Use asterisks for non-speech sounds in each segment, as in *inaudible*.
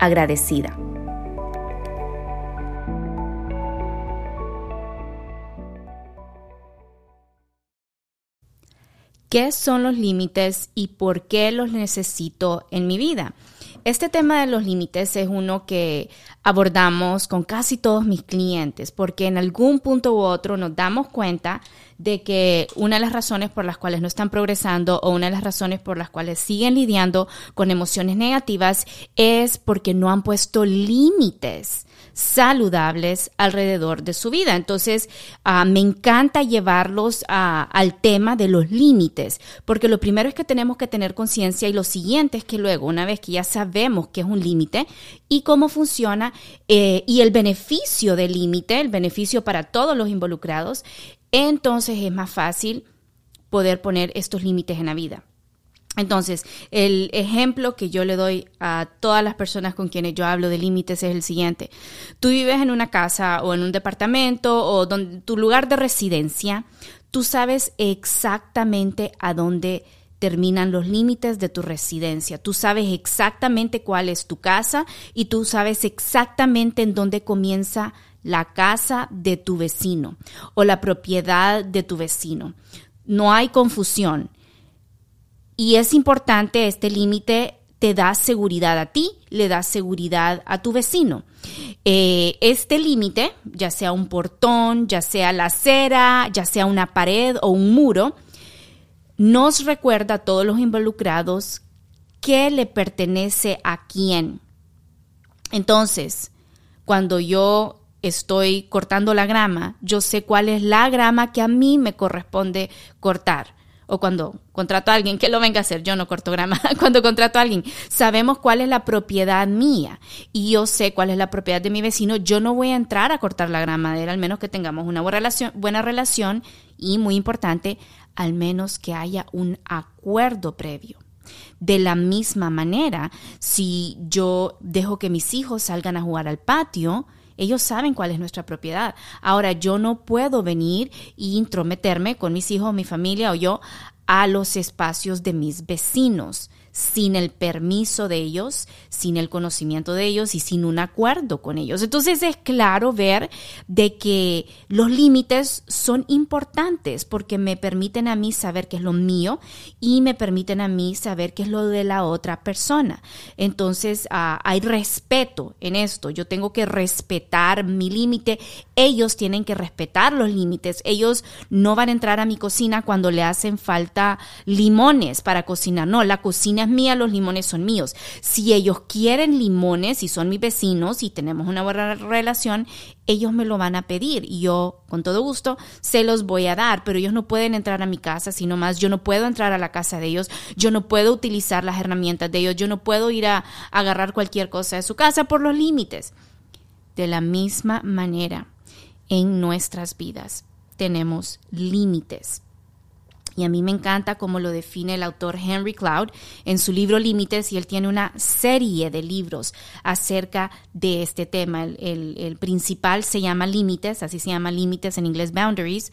agradecida. ¿Qué son los límites y por qué los necesito en mi vida? Este tema de los límites es uno que abordamos con casi todos mis clientes, porque en algún punto u otro nos damos cuenta de que una de las razones por las cuales no están progresando o una de las razones por las cuales siguen lidiando con emociones negativas es porque no han puesto límites saludables alrededor de su vida. Entonces, ah, me encanta llevarlos al tema de los límites, porque lo primero es que tenemos que tener conciencia y lo siguiente es que luego, una vez que ya sabemos qué es un límite y cómo funciona eh, y el beneficio del límite, el beneficio para todos los involucrados, entonces es más fácil poder poner estos límites en la vida. Entonces, el ejemplo que yo le doy a todas las personas con quienes yo hablo de límites es el siguiente. Tú vives en una casa o en un departamento o donde, tu lugar de residencia, tú sabes exactamente a dónde terminan los límites de tu residencia. Tú sabes exactamente cuál es tu casa y tú sabes exactamente en dónde comienza la casa de tu vecino o la propiedad de tu vecino. No hay confusión. Y es importante, este límite te da seguridad a ti, le da seguridad a tu vecino. Eh, este límite, ya sea un portón, ya sea la acera, ya sea una pared o un muro, nos recuerda a todos los involucrados qué le pertenece a quién. Entonces, cuando yo estoy cortando la grama, yo sé cuál es la grama que a mí me corresponde cortar o cuando contrato a alguien que lo venga a hacer, yo no corto grama, *laughs* cuando contrato a alguien, sabemos cuál es la propiedad mía y yo sé cuál es la propiedad de mi vecino, yo no voy a entrar a cortar la grama de él, al menos que tengamos una buena relación, buena relación y, muy importante, al menos que haya un acuerdo previo. De la misma manera, si yo dejo que mis hijos salgan a jugar al patio, ellos saben cuál es nuestra propiedad. Ahora, yo no puedo venir e intrometerme con mis hijos, mi familia o yo a los espacios de mis vecinos sin el permiso de ellos, sin el conocimiento de ellos y sin un acuerdo con ellos. Entonces es claro ver de que los límites son importantes porque me permiten a mí saber qué es lo mío y me permiten a mí saber qué es lo de la otra persona. Entonces ah, hay respeto en esto. Yo tengo que respetar mi límite. Ellos tienen que respetar los límites. Ellos no van a entrar a mi cocina cuando le hacen falta limones para cocinar. No, la cocina es mía, los limones son míos. Si ellos quieren limones y son mis vecinos y tenemos una buena relación, ellos me lo van a pedir y yo con todo gusto se los voy a dar, pero ellos no pueden entrar a mi casa, sino más yo no puedo entrar a la casa de ellos, yo no puedo utilizar las herramientas de ellos, yo no puedo ir a agarrar cualquier cosa de su casa por los límites. De la misma manera, en nuestras vidas tenemos límites. Y a mí me encanta cómo lo define el autor Henry Cloud en su libro Límites y él tiene una serie de libros acerca de este tema. El, principal se llama Límites, así se llama Límites en inglés Boundaries.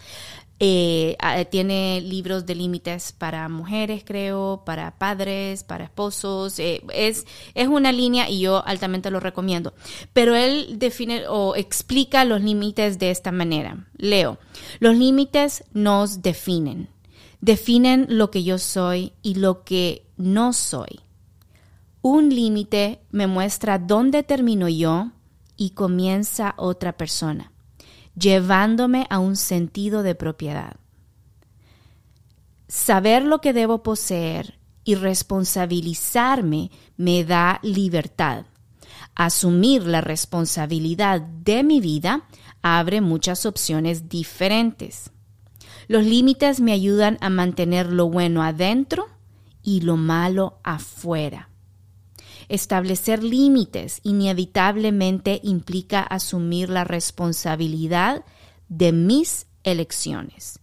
Eh, ah, tiene libros de límites para mujeres, creo, para padres, para esposos. Eh, es, es una línea y yo altamente lo recomiendo. Pero él define o explica los límites de esta manera. Leo, los límites nos definen. Definen lo que yo soy y lo que no soy. Un límite me muestra dónde termino yo y comienza otra persona llevándome a un sentido de propiedad. Saber lo que debo poseer y responsabilizarme me da libertad. Asumir la responsabilidad de mi vida abre muchas opciones diferentes. Los límites me ayudan a mantener lo bueno adentro y lo malo afuera. Establecer límites inevitablemente implica asumir la responsabilidad de mis elecciones.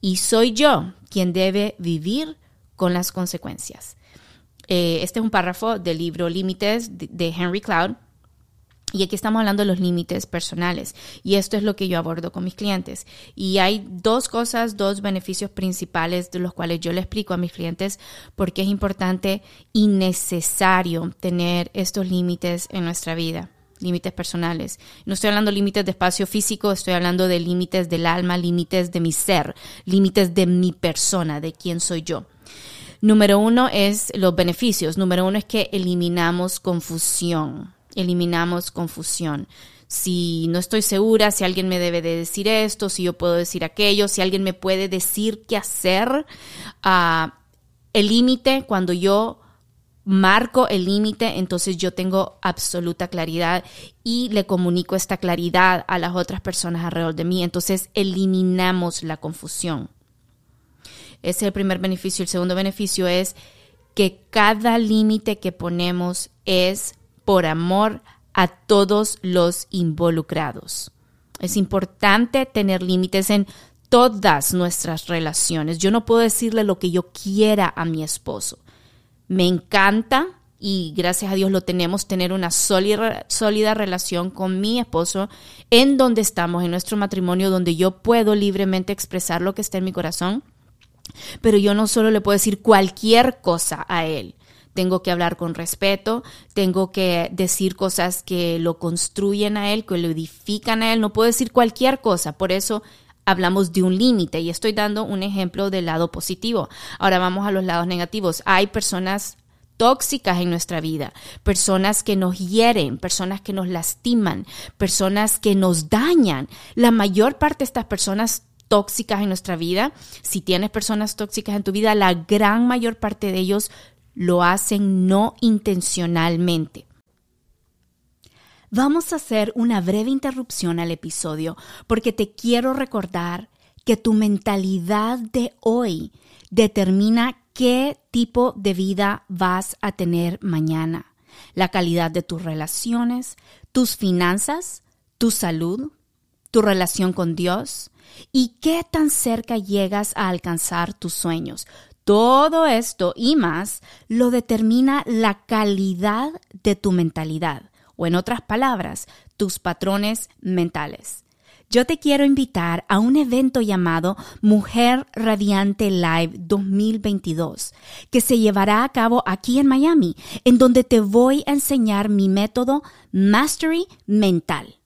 Y soy yo quien debe vivir con las consecuencias. Eh, este es un párrafo del libro Límites de Henry Cloud. Y aquí estamos hablando de los límites personales. Y esto es lo que yo abordo con mis clientes. Y hay dos cosas, dos beneficios principales de los cuales yo le explico a mis clientes por qué es importante y necesario tener estos límites en nuestra vida límites personales. No estoy hablando de límites de espacio físico, estoy hablando de límites del alma, límites de mi ser, límites de mi persona, de quién soy yo. Número uno es los beneficios. Número uno es que eliminamos confusión eliminamos confusión. Si no estoy segura, si alguien me debe de decir esto, si yo puedo decir aquello, si alguien me puede decir qué hacer, ah, el límite, cuando yo marco el límite, entonces yo tengo absoluta claridad y le comunico esta claridad a las otras personas alrededor de mí. Entonces eliminamos la confusión. Ese es el primer beneficio. El segundo beneficio es que cada límite que ponemos es por amor a todos los involucrados. Es importante tener límites en todas nuestras relaciones. Yo no puedo decirle lo que yo quiera a mi esposo. Me encanta y gracias a Dios lo tenemos, tener una sólida, sólida, relación con mi esposo en donde estamos, en nuestro matrimonio, donde yo puedo libremente expresar lo que está en mi corazón. Pero yo no solo le puedo decir cualquier cosa a él tengo que hablar con respeto, tengo que decir cosas que lo construyen a él, que lo edifican a él, no puedo decir cualquier cosa, por eso hablamos de un límite y estoy dando un ejemplo del lado positivo. Ahora vamos a los lados negativos. Hay personas tóxicas en nuestra vida, personas que nos hieren, personas que nos lastiman, personas que nos dañan. La mayor parte de estas personas tóxicas en nuestra vida, si tienes personas tóxicas en tu vida, la gran mayor parte de ellos lo hacen no intencionalmente. Vamos a hacer una breve interrupción al episodio porque te quiero recordar que tu mentalidad de hoy determina qué tipo de vida vas a tener mañana. La calidad de tus relaciones, tus finanzas, tu salud, tu relación con Dios y qué tan cerca llegas a alcanzar tus sueños, todo esto y más lo determina la calidad de tu mentalidad, o en otras palabras, tus patrones mentales. Yo te quiero invitar a un evento llamado Mujer Radiante Live 2022, que se llevará a cabo aquí en Miami, en donde te voy a enseñar mi método Mastery Mental.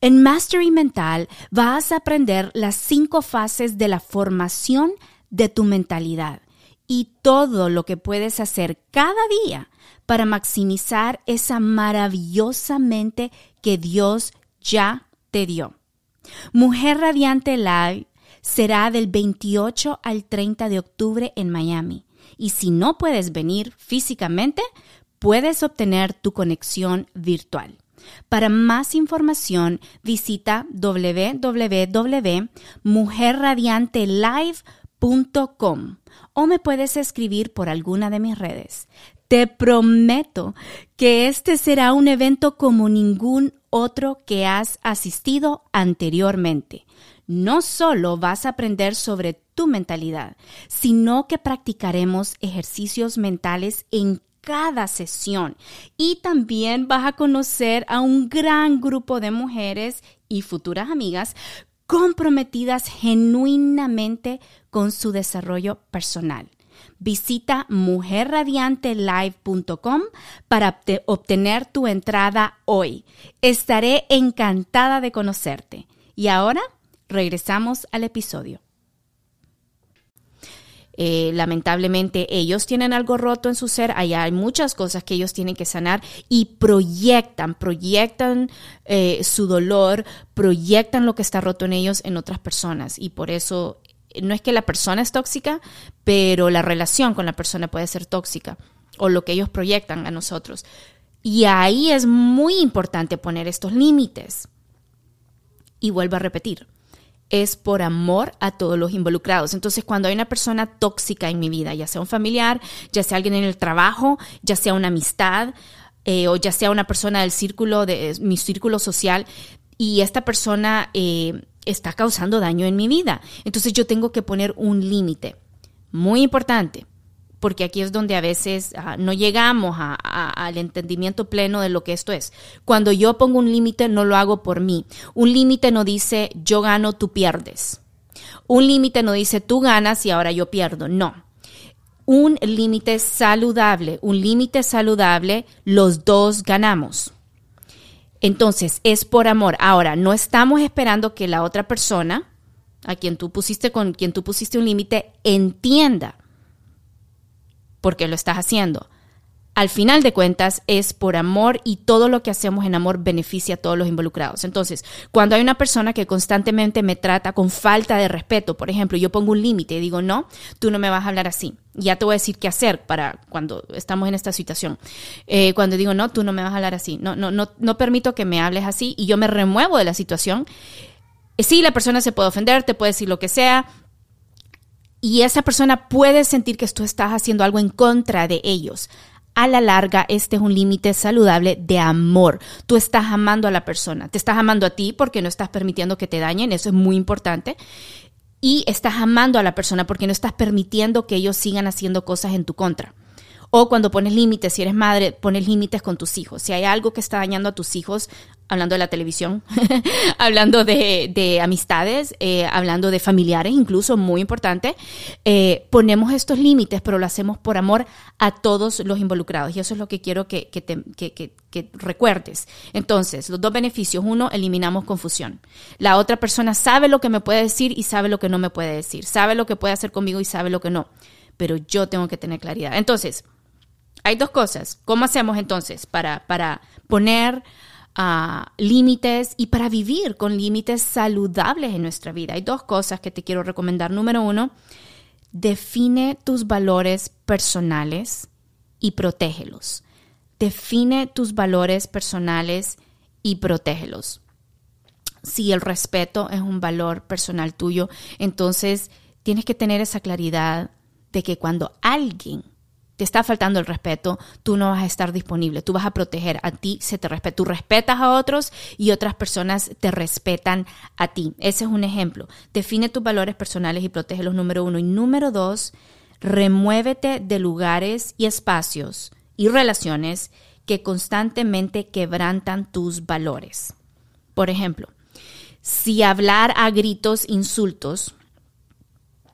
En Mastery Mental vas a aprender las cinco fases de la formación de tu mentalidad y todo lo que puedes hacer cada día para maximizar esa maravillosa mente que Dios ya te dio. Mujer Radiante Live será del 28 al 30 de octubre en Miami. Y si no puedes venir físicamente, puedes obtener tu conexión virtual. Para más información, visita www.mujerradiantelive.com o me puedes escribir por alguna de mis redes. Te prometo que este será un evento como ningún otro que has asistido anteriormente. No solo vas a aprender sobre tu mentalidad, sino que practicaremos ejercicios mentales en cada sesión y también vas a conocer a un gran grupo de mujeres y futuras amigas comprometidas genuinamente con su desarrollo personal. Visita mujerradiantelive.com para obtener tu entrada hoy. Estaré encantada de conocerte. Y ahora regresamos al episodio. Eh, lamentablemente ellos tienen algo roto en su ser, allá hay muchas cosas que ellos tienen que sanar y proyectan, proyectan eh, su dolor, proyectan lo que está roto en ellos en otras personas y por eso no es que la persona es tóxica, pero la relación con la persona puede ser tóxica o lo que ellos proyectan a nosotros. Y ahí es muy importante poner estos límites. Y vuelvo a repetir, es por amor a todos los involucrados. Entonces, cuando hay una persona tóxica en mi vida, ya sea un familiar, ya sea alguien en el trabajo, ya sea una amistad, eh, o ya sea una persona del círculo, de mi círculo social, y esta persona eh, está causando daño en mi vida. Entonces, yo tengo que poner un límite. Muy importante porque aquí es donde a veces ah, no llegamos al entendimiento pleno de lo que esto es. Cuando yo pongo un límite, no lo hago por mí. Un límite no dice yo gano, tú pierdes. Un límite no dice tú ganas y ahora yo pierdo. No. Un límite saludable, un límite saludable, los dos ganamos. Entonces, es por amor. Ahora, no estamos esperando que la otra persona, a quien tú pusiste con quien tú pusiste un límite, entienda porque lo estás haciendo. Al final de cuentas es por amor y todo lo que hacemos en amor beneficia a todos los involucrados. Entonces, cuando hay una persona que constantemente me trata con falta de respeto, por ejemplo, yo pongo un límite y digo, no, tú no me vas a hablar así. Ya te voy a decir qué hacer para cuando estamos en esta situación. Eh, cuando digo, no, tú no me vas a hablar así. No, no, no, no permito que me hables así y yo me remuevo de la situación. Sí, la persona se puede ofender, te puede decir lo que sea, y esa persona puede sentir que tú estás haciendo algo en contra de ellos. A la larga, este es un límite saludable de amor. Tú estás amando a la persona, te estás amando a ti porque no estás permitiendo que te dañen, eso es muy importante. Y estás amando a la persona porque no estás permitiendo que ellos sigan haciendo cosas en tu contra. O cuando pones límites, si eres madre, pones límites con tus hijos. Si hay algo que está dañando a tus hijos, hablando de la televisión, *laughs* hablando de, amistades, eh, hablando de familiares, incluso muy importante, eh, ponemos estos límites, pero lo hacemos por amor a todos los involucrados. Y eso es lo que quiero que, que, que recuerdes. Entonces, los dos beneficios. Uno, eliminamos confusión. La otra persona sabe lo que me puede decir y sabe lo que no me puede decir. Sabe lo que puede hacer conmigo y sabe lo que no. Pero yo tengo que tener claridad. Entonces, hay dos cosas. ¿Cómo hacemos entonces para, para poner ah, límites y para vivir con límites saludables en nuestra vida? Hay dos cosas que te quiero recomendar. Número uno, define tus valores personales y protégelos. Define tus valores personales y protégelos. Si el respeto es un valor personal tuyo, entonces tienes que tener esa claridad de que cuando alguien te está faltando el respeto, tú no vas a estar disponible, tú vas a proteger, a ti se te respeta, tú respetas a otros y otras personas te respetan a ti. Ese es un ejemplo. Define tus valores personales y protege los número uno. Y número dos, remuévete de lugares y espacios y relaciones que constantemente quebrantan tus valores. Por ejemplo, si hablar a gritos insultos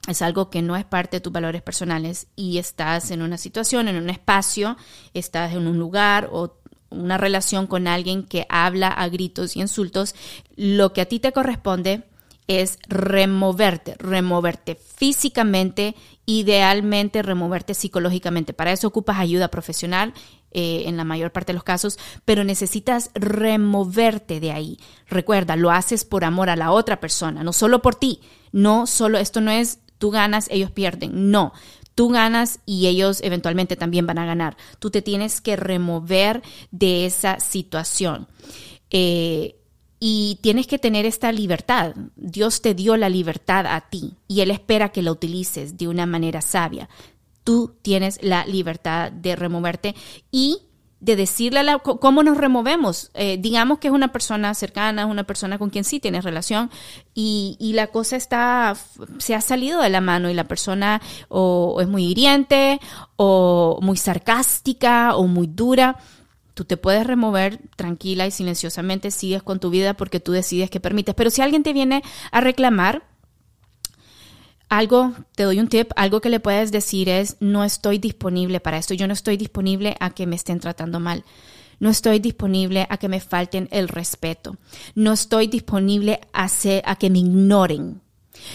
es algo que no es parte de tus valores personales y estás en una situación, en un espacio, estás en un lugar o una relación con alguien que habla a gritos y insultos, lo que a ti te corresponde es removerte, removerte físicamente, idealmente removerte psicológicamente. Para eso ocupas ayuda profesional eh, en la mayor parte de los casos, pero necesitas removerte de ahí. Recuerda, lo haces por amor a la otra persona, no solo por ti. No solo, esto no es tú ganas, ellos pierden. No, tú ganas y ellos eventualmente también van a ganar. Tú te tienes que remover de esa situación. Eh, y tienes que tener esta libertad. Dios te dio la libertad a ti y Él espera que la utilices de una manera sabia. Tú tienes la libertad de removerte y de decirle a la, cómo nos removemos. Eh, digamos que es una persona cercana, es una persona con quien sí tienes relación y, y, la cosa está, se ha salido de la mano y la persona o, es muy hiriente o muy sarcástica o muy dura. Tú te puedes remover tranquila y silenciosamente, sigues con tu vida porque tú decides que permites. Pero si alguien te viene a reclamar, algo, te doy un tip, algo que le puedes decir es, no estoy disponible para esto, yo no estoy disponible a que me estén tratando mal. No estoy disponible a que me falten el respeto. No estoy disponible a, a que me ignoren.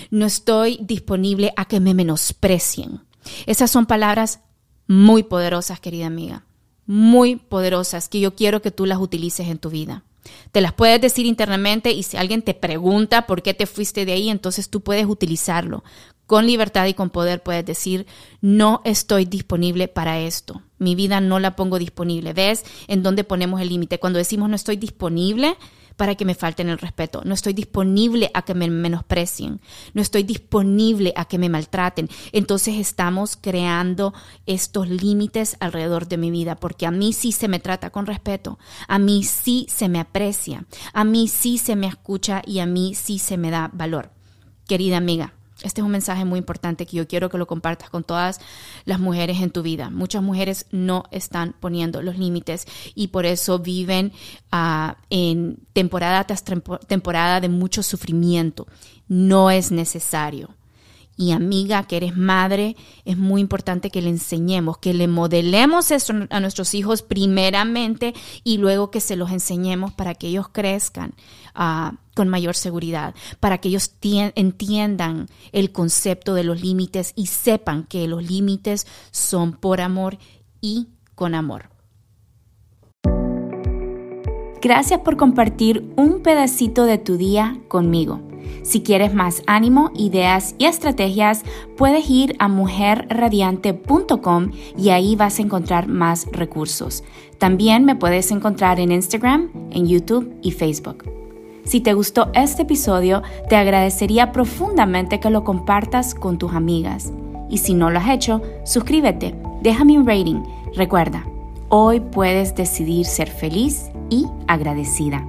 No estoy disponible a que me menosprecien. Esas son palabras muy poderosas, querida amiga. Muy poderosas que yo quiero que tú las utilices en tu vida. Te las puedes decir internamente y si alguien te pregunta por qué te fuiste de ahí, entonces tú puedes utilizarlo. Con libertad y con poder puedes decir, no estoy disponible para esto. Mi vida no la pongo disponible. ¿Ves en dónde ponemos el límite? Cuando decimos no estoy disponible, para que me falten el respeto. No estoy disponible a que me menosprecien. No estoy disponible a que me maltraten. Entonces estamos creando estos límites alrededor de mi vida porque a mí sí se me trata con respeto. A mí sí se me aprecia. A mí sí se me escucha y a mí sí se me da valor. Querida amiga, este es un mensaje muy importante que yo quiero que lo compartas con todas las mujeres en tu vida. Muchas mujeres no están poniendo los límites y por eso viven ah, en temporada tras temporada de mucho sufrimiento. No es necesario. Y amiga, que eres madre, es muy importante que le enseñemos, que le modelemos eso a nuestros hijos primeramente y luego que se los enseñemos para que ellos crezcan uh, con mayor seguridad, para que ellos entiendan el concepto de los límites y sepan que los límites son por amor y con amor. Gracias por compartir un pedacito de tu día conmigo. Si quieres más ánimo, ideas y estrategias, puedes ir a mujerradiante.com y ahí vas a encontrar más recursos. También me puedes encontrar en Instagram, en YouTube y Facebook. Si te gustó este episodio, te agradecería profundamente que lo compartas con tus amigas. Y si no lo has hecho, suscríbete, déjame un rating. Recuerda, hoy puedes decidir ser feliz y agradecida.